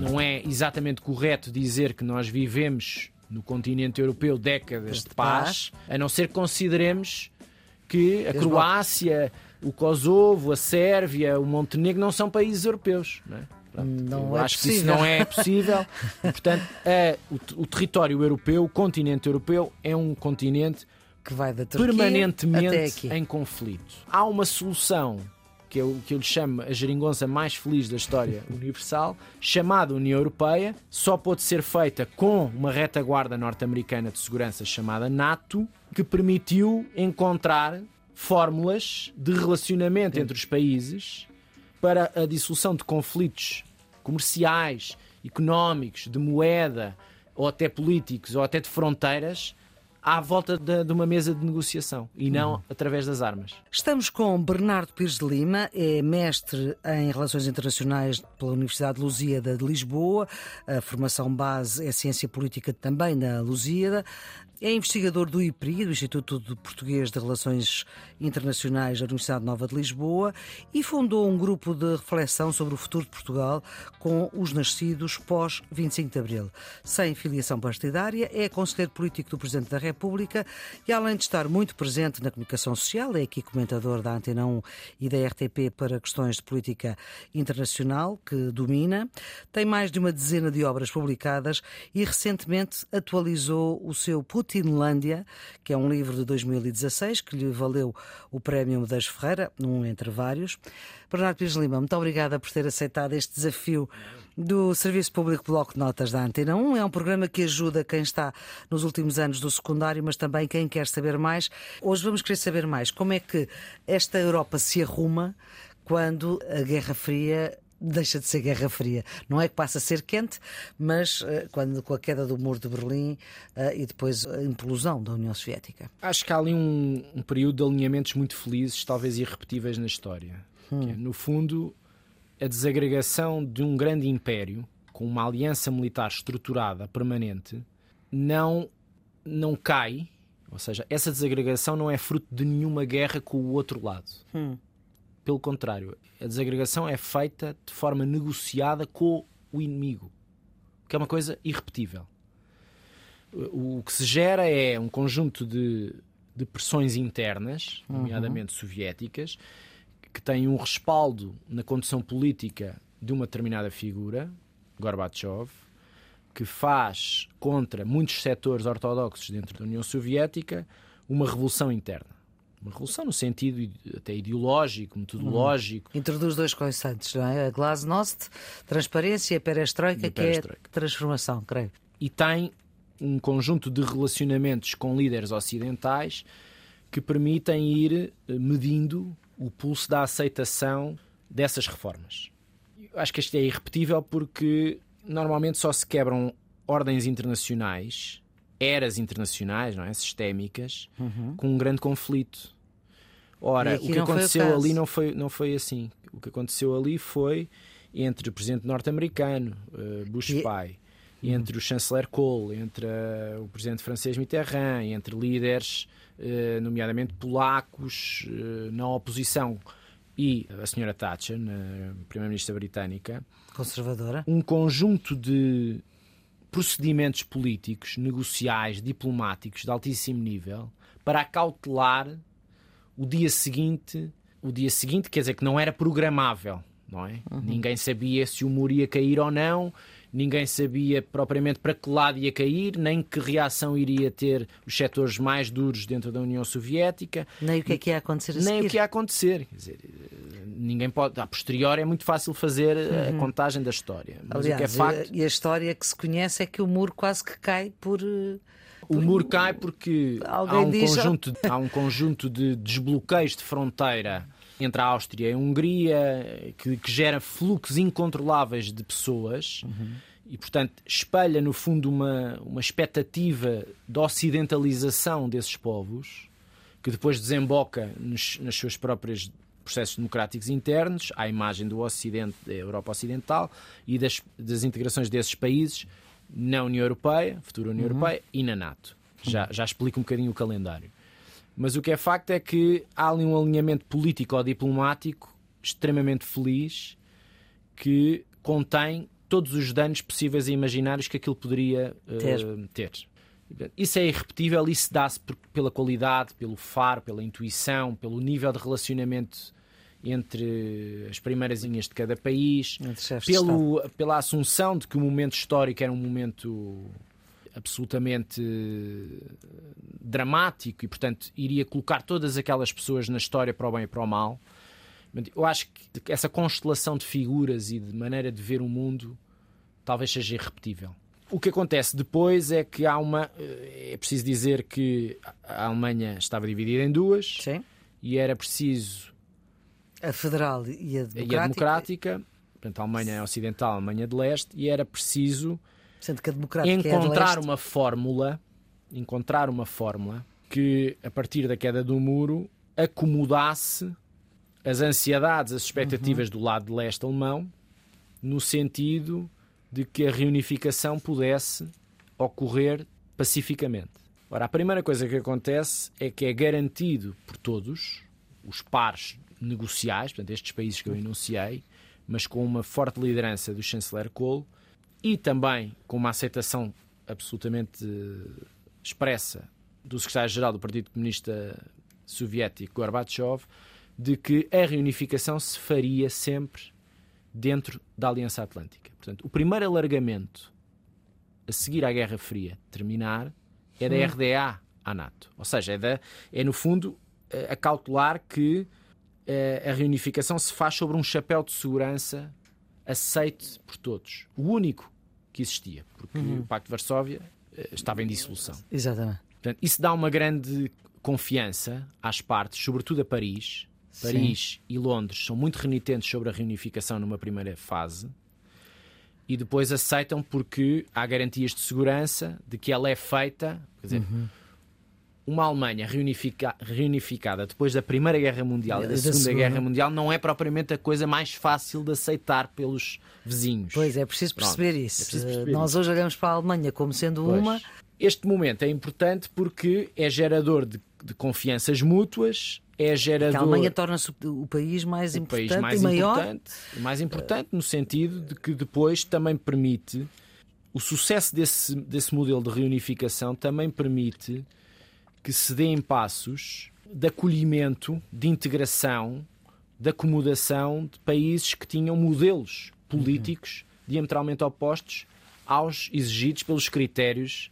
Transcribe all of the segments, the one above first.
Não é exatamente correto dizer que nós vivemos no continente europeu décadas de paz, a não ser que consideremos que a Croácia, o Kosovo, a Sérvia, o Montenegro não são países europeus. Não é? Não Eu é acho que isso possível. não é possível. Portanto, é, o, o território europeu, o continente europeu, é um continente que vai da Turquia até permanentemente aqui. em conflito. Há uma solução que eu, que eu lhe chamo a geringonça mais feliz da história universal, chamada União Europeia, só pode ser feita com uma retaguarda norte-americana de segurança chamada NATO, que permitiu encontrar fórmulas de relacionamento entre os países para a dissolução de conflitos comerciais, económicos, de moeda, ou até políticos, ou até de fronteiras, à volta de, de uma mesa de negociação e não através das armas. Estamos com Bernardo Pires de Lima, é mestre em Relações Internacionais pela Universidade de Lusíada de Lisboa. A formação base é Ciência Política também na Lusíada. É investigador do IPRI, do Instituto de Português de Relações Internacionais da Universidade Nova de Lisboa, e fundou um grupo de reflexão sobre o futuro de Portugal com os nascidos pós 25 de Abril. Sem filiação partidária, é conselheiro político do Presidente da República e, além de estar muito presente na comunicação social, é aqui comentador da Antena 1 e da RTP para questões de política internacional, que domina. Tem mais de uma dezena de obras publicadas e recentemente atualizou o seu Putinlândia, que é um livro de 2016 que lhe valeu o Prémio Medeiros Ferreira, um entre vários. Bernardo Pires Lima, muito obrigada por ter aceitado este desafio do Serviço Público Bloco de Notas da Antena 1. É um programa que ajuda quem está nos últimos anos do secundário, mas também quem quer saber mais. Hoje vamos querer saber mais como é que esta Europa se arruma quando a Guerra Fria deixa de ser Guerra Fria. Não é que passa a ser quente, mas eh, quando com a queda do muro de Berlim eh, e depois a implosão da União Soviética. Acho que há ali um, um período de alinhamentos muito felizes, talvez irrepetíveis na história. Que é, no fundo, a desagregação de um grande império com uma aliança militar estruturada, permanente, não, não cai. Ou seja, essa desagregação não é fruto de nenhuma guerra com o outro lado. Pelo contrário, a desagregação é feita de forma negociada com o inimigo, que é uma coisa irrepetível. O que se gera é um conjunto de, de pressões internas, nomeadamente soviéticas, que têm um respaldo na condução política de uma determinada figura, Gorbachev, que faz contra muitos setores ortodoxos dentro da União Soviética uma revolução interna. Uma revolução no sentido até ideológico, metodológico. Introduz dois conceitos, não é? A glasnost, transparência, e a perestroika, que é transformação, creio. e tem um conjunto de relacionamentos com líderes ocidentais que permitem ir eh, medindo o pulso da aceitação dessas reformas. Eu acho que isto é irrepetível porque normalmente só se quebram ordens internacionais, eras internacionais, não é? sistémicas, com um grande conflito. Ora, o que o aconteceu ali não foi, não foi assim. O que aconteceu ali foi entre o presidente norte-americano, eh, Bush E- pai, e entre o chanceler Kohl, entre eh, o presidente francês Mitterrand, entre líderes, eh, nomeadamente polacos, na oposição, e a senhora Thatcher, primeira-ministra britânica, Conservadora. um conjunto de procedimentos políticos, negociais, diplomáticos de altíssimo nível para acautelar o dia seguinte, o dia seguinte quer dizer que não era programável, não é? Ninguém sabia se o muro ia cair ou não, ninguém sabia propriamente para que lado ia cair, nem que reação iria ter os setores mais duros dentro da União Soviética Nem o que é que ia acontecer a nem seguir. o que ia acontecer. Quer dizer, ninguém pode. A posteriori é muito fácil fazer a contagem da história. Mas Aliás, o que é facto. e a história que se conhece é que o muro quase que cai por. O muro cai porque há um, diz- conjunto, há um conjunto de desbloqueios de fronteira entre a Áustria e a Hungria que, que gera fluxos incontroláveis de pessoas. E, portanto, espelha no fundo uma, uma expectativa de ocidentalização desses povos que depois desemboca nos, nas suas próprias processos democráticos internos, à imagem do Ocidente, da Europa Ocidental e das, das integrações desses países na União Europeia, futura União Europeia e na NATO. Já, já explico um bocadinho o calendário. Mas o que é facto é que há ali um alinhamento político ou diplomático extremamente feliz que contém todos os danos possíveis e imaginários que aquilo poderia uh, ter. ter. Isso é irrepetível, isso dá-se pela qualidade, pelo faro, pela intuição, pelo nível de relacionamento entre as primeiras linhas de cada país, pelo, pela assunção de que o momento histórico era um momento absolutamente dramático e, portanto, iria colocar todas aquelas pessoas na história para o bem e para o mal. Eu acho que essa constelação de figuras e de maneira de ver o mundo talvez seja irrepetível. O que acontece depois é que há uma. Eh, é preciso dizer que a Alemanha estava dividida em duas Sim. e era preciso. A federal e a democrática. E a democrática portanto, a Alemanha Ocidental, a Alemanha de Leste, e era preciso encontrar é uma fórmula, encontrar uma fórmula que, a partir da queda do muro, acomodasse as ansiedades, as expectativas uhum. do lado de leste alemão, no sentido de que a reunificação pudesse ocorrer pacificamente. Ora, a primeira coisa que acontece é que é garantido por todos os pares negociais, portanto, estes países que eu enunciei, mas com uma forte liderança do chanceler Kohl e também com uma aceitação absolutamente expressa do secretário-geral do Partido Comunista Soviético, Gorbachev, de que a reunificação se faria sempre dentro da Aliança Atlântica. Portanto, o primeiro alargamento a seguir à Guerra Fria terminar é da RDA à NATO. Ou seja, é, da, é no fundo a cautelar que eh, a reunificação se faz sobre um chapéu de segurança aceite por todos. O único que existia, porque uhum. o Pacto de Varsóvia eh, estava em dissolução. Exatamente. Portanto, isso dá uma grande confiança às partes, sobretudo a Paris, Paris Sim. e Londres são muito renitentes sobre a reunificação numa primeira fase e depois aceitam porque há garantias de segurança de que ela é feita. Quer dizer, uhum. Uma Alemanha reunifica, reunificada depois da Primeira Guerra Mundial e da, da Segunda, Segunda Guerra Mundial não é propriamente a coisa mais fácil de aceitar pelos vizinhos. Pois é, preciso perceber Pronto, isso. É preciso perceber Nós isso. hoje olhamos para a Alemanha como sendo pois. uma. Este momento é importante porque é gerador de, de confianças mútuas é gerador. a Alemanha torna-se o país mais o importante país mais e maior. Importante, mais importante no sentido de que depois também permite o sucesso desse, desse modelo de reunificação também permite que se deem passos de acolhimento, de integração, de acomodação de países que tinham modelos políticos uhum. diametralmente opostos aos exigidos pelos critérios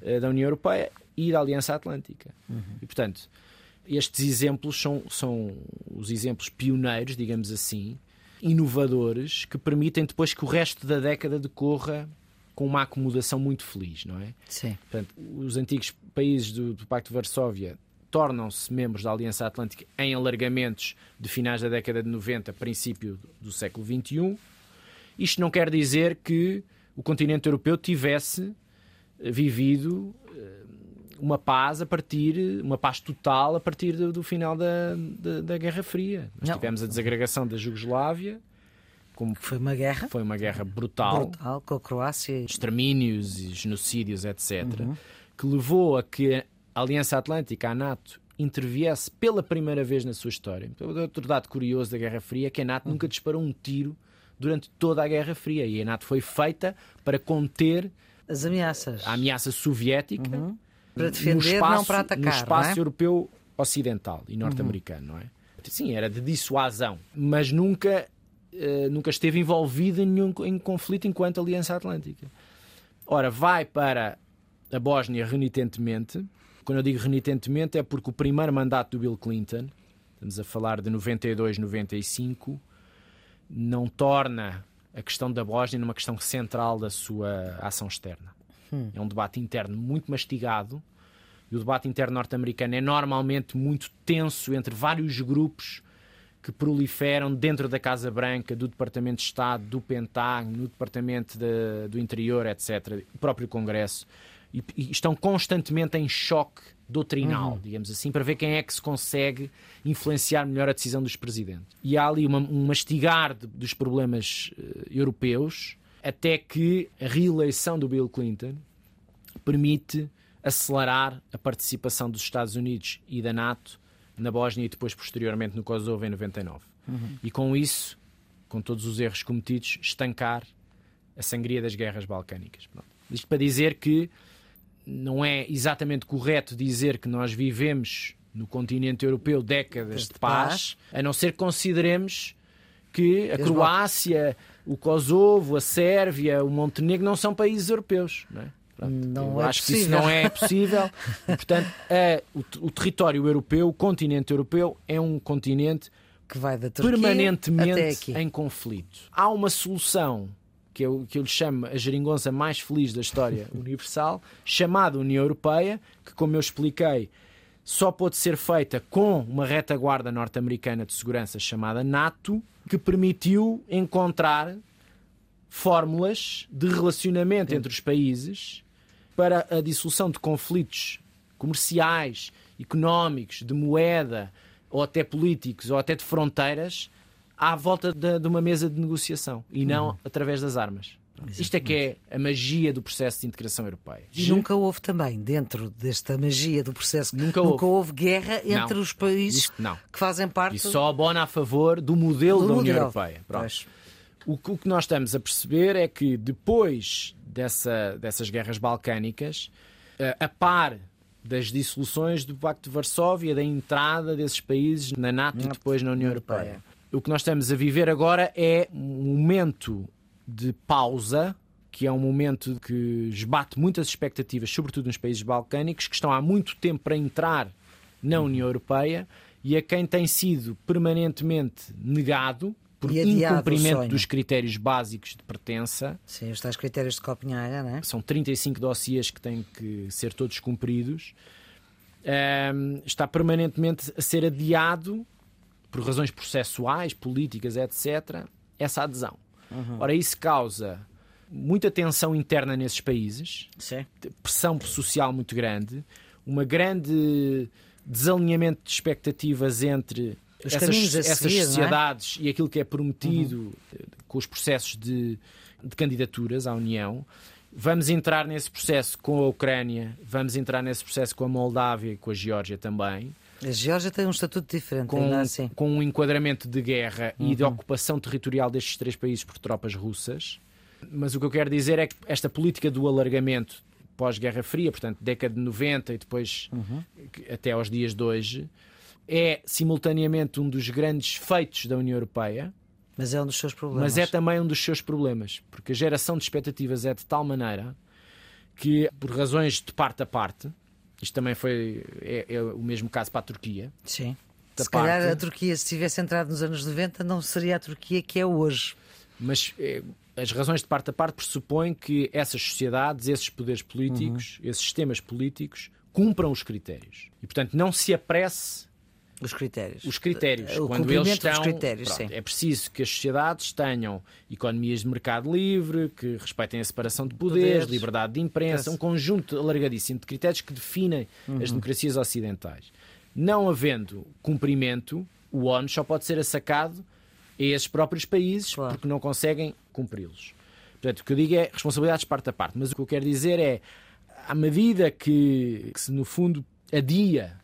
uh, da União Europeia e da Aliança Atlântica. Uhum. E, portanto, estes exemplos são, são os exemplos pioneiros, digamos assim, inovadores, que permitem depois que o resto da década decorra com uma acomodação muito feliz, não é? Sim. Portanto, os antigos países do, do Pacto de Varsóvia tornam-se membros da Aliança Atlântica em alargamentos de finais da década de 90, princípio do século XXI. Isto não quer dizer que o continente europeu tivesse vivido eh, uma paz a partir, uma paz total a partir do, do final da, da, da, Guerra Fria. Nós Não. tivemos a desagregação da Jugoslávia. Como foi uma guerra. Foi uma guerra brutal. Brutal, com a Croácia. Extermínios e genocídios, etc. Uhum. Que levou a que a Aliança Atlântica, a NATO, interviesse pela primeira vez na sua história. Outro dado curioso da Guerra Fria é que a NATO nunca disparou um tiro durante toda a Guerra Fria. E a NATO foi feita para conter as ameaças. A ameaça soviética. Uhum para defender, espaço, não para atacar. No espaço é? europeu ocidental e norte-americano, uhum. não é? Sim, era de dissuasão, mas nunca, uh, nunca esteve envolvido em nenhum em conflito enquanto Aliança Atlântica. Ora, vai para a Bósnia renitentemente. Quando eu digo renitentemente é porque o primeiro mandato do Bill Clinton, estamos a falar de 92, 95, não torna a questão da Bósnia numa questão central da sua ação externa. Hum. É um debate interno muito mastigado. E o debate interno norte-americano é normalmente muito tenso entre vários grupos que proliferam dentro da Casa Branca, do Departamento de Estado, do Pentágono, no Departamento de, do Interior, etc., o próprio Congresso, e, e, estão constantemente em choque doutrinal, uhum. digamos assim, para ver quem é que se consegue influenciar melhor a decisão dos presidentes. E há ali uma, um mastigar de, dos problemas uh, europeus até que a reeleição do Bill Clinton permite acelerar a participação dos Estados Unidos e da NATO na Bósnia e depois, posteriormente, no Kosovo em 99. Uhum. E com isso, com todos os erros cometidos, estancar a sangria das guerras balcânicas. Pronto. Isto para dizer que não é exatamente correto dizer que nós vivemos no continente europeu décadas de paz, a não ser que consideremos que a Croácia, o Kosovo, a Sérvia, o Montenegro não são países europeus. Não é? não é acho possível. que isso não é possível. portanto, a, o, o, território europeu, o continente europeu, é um continente que vai da permanentemente em conflito. Há uma solução que eu, que eu lhe chamo a geringonça mais feliz da história universal, chamada União Europeia, que, como eu expliquei, só pode ser feita com uma retaguarda norte-americana de segurança chamada NATO, que permitiu encontrar fórmulas de relacionamento entre os países para a dissolução de conflitos comerciais, económicos, de moeda, ou até políticos, ou até de fronteiras, à volta de, de uma mesa de negociação e não uhum. através das armas. Exatamente. Isto é que é a magia do processo de integração europeia. E nunca houve também, dentro desta magia do processo, nunca, nunca houve. houve. guerra entre não. os países que fazem parte. E só abona a favor do modelo do da União Europeia. O, o que nós estamos a perceber é que depois dessa, dessas guerras balcânicas, eh, a par das dissoluções do Pacto de Varsóvia, da entrada desses países na NATO e depois na União Europeia. O que nós estamos a viver agora é um momento de pausa, que é um momento que esbate muitas expectativas, sobretudo nos países balcânicos, que estão há muito tempo para entrar na União Europeia e a quem tem sido permanentemente negado por incumprimento dos critérios básicos de pertença. Sim, os tais critérios de Copenhaga, não é? São 35 dossiês que têm que ser todos cumpridos. Um, está permanentemente a ser adiado por razões processuais, políticas, etc., essa adesão. Uhum. Ora, isso causa muita tensão interna nesses países, Sim. pressão social muito grande, uma grande desalinhamento de expectativas entre os essas, essas seguir, é? sociedades é? e aquilo que é prometido uhum. com os processos de, de candidaturas à União. Vamos entrar nesse processo com a Ucrânia, vamos entrar nesse processo com a Moldávia e com a Geórgia também. A Geórgia tem um estatuto diferente, com, assim. com um enquadramento de guerra uhum. e de uhum. ocupação territorial destes três países por tropas russas. Mas o que eu quero dizer é que esta política do alargamento pós-Guerra Fria, portanto, década de 90 e depois uhum. até aos dias de hoje, é simultaneamente um dos grandes feitos da União Europeia. Mas é um dos seus problemas. Mas é também um dos seus problemas, porque a geração de expectativas é de tal maneira que, por razões de parte a parte, isto também foi é, é o mesmo caso para a Turquia. Sim. Se parte, calhar a Turquia, se tivesse entrado nos anos 90, não seria a Turquia que é hoje. Mas é, as razões de parte a parte pressupõem que essas sociedades, esses poderes políticos, uhum. esses sistemas políticos, cumpram os critérios. E, portanto, não se apresse os critérios. Os critérios. O quando eles estão, critérios, pronto, é preciso que as sociedades tenham economias de mercado livre, que respeitem a separação de poderes, poderes. liberdade de imprensa, um conjunto alargadíssimo de critérios que definem uhum. as democracias ocidentais. Não havendo cumprimento, o ONU só pode ser assacado a esses próprios países claro. porque não conseguem cumpri-los. Portanto, o que eu digo é responsabilidades parte a parte, mas o que eu quero dizer é, à medida que, que se no fundo adia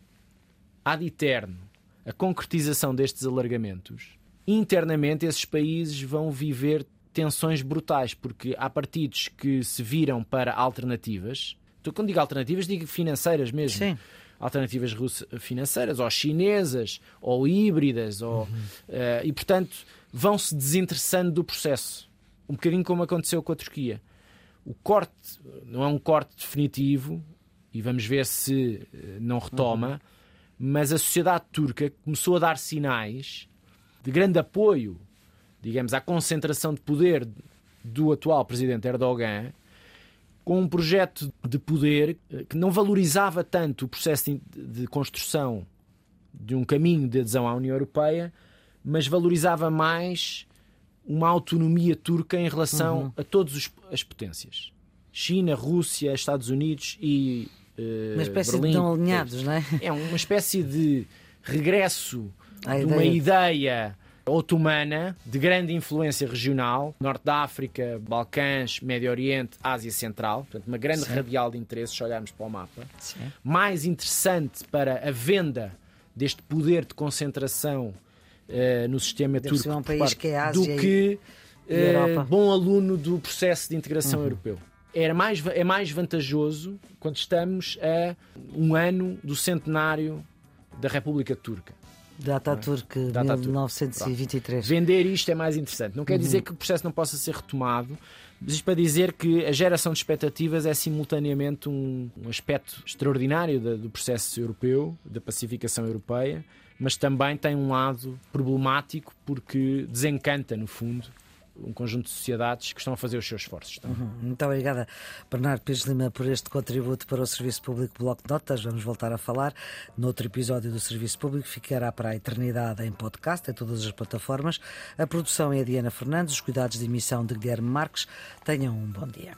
ad eterno a concretização destes alargamentos, internamente esses países vão viver tensões brutais, porque há partidos que se viram para alternativas. Quando digo alternativas, digo financeiras mesmo. Sim. Alternativas financeiras, ou chinesas, ou híbridas, ou, uh, e portanto vão se desinteressando do processo. Um bocadinho como aconteceu com a Turquia. O corte não é um corte definitivo, e vamos ver se eh, não retoma. Uhum mas a sociedade turca começou a dar sinais de grande apoio, digamos, à concentração de poder do atual presidente Erdogan, com um projeto de poder que não valorizava tanto o processo de construção de um caminho de adesão à União Europeia, mas valorizava mais uma autonomia turca em relação uhum. a todas as potências. China, Rússia, Estados Unidos e uma espécie Berlim, de alinhados, não é? É uma espécie de regresso de uma ideia otomana de grande influência regional, Norte da África, Balcãs, Médio Oriente, Ásia Central, portanto, uma grande Sim. radial de interesse, se olharmos para o mapa. Sim. Mais interessante para a venda deste poder de concentração uh, no sistema Deve turco um país que é Ásia do que uh, bom aluno do processo de integração uhum. europeu. Era mais, é mais vantajoso quando estamos a um ano do centenário da República Turca. Data Turk, é? Data 1923. Vender isto é mais interessante. Não quer uhum. dizer que o processo não possa ser retomado, mas isto para dizer que a geração de expectativas é simultaneamente um, um aspecto extraordinário da, do processo europeu, da pacificação europeia, mas também tem um lado problemático porque desencanta, no fundo, um conjunto de sociedades que estão a fazer os seus esforços. Uhum. Muito obrigada, Bernardo Pires Lima, por este contributo para o Serviço Público Bloco de Notas. Vamos voltar a falar noutro episódio do Serviço Público. Ficará para a eternidade em podcast, em todas as plataformas. A produção é a Diana Fernandes, os cuidados de emissão de Guilherme Marques. Tenham um bom dia.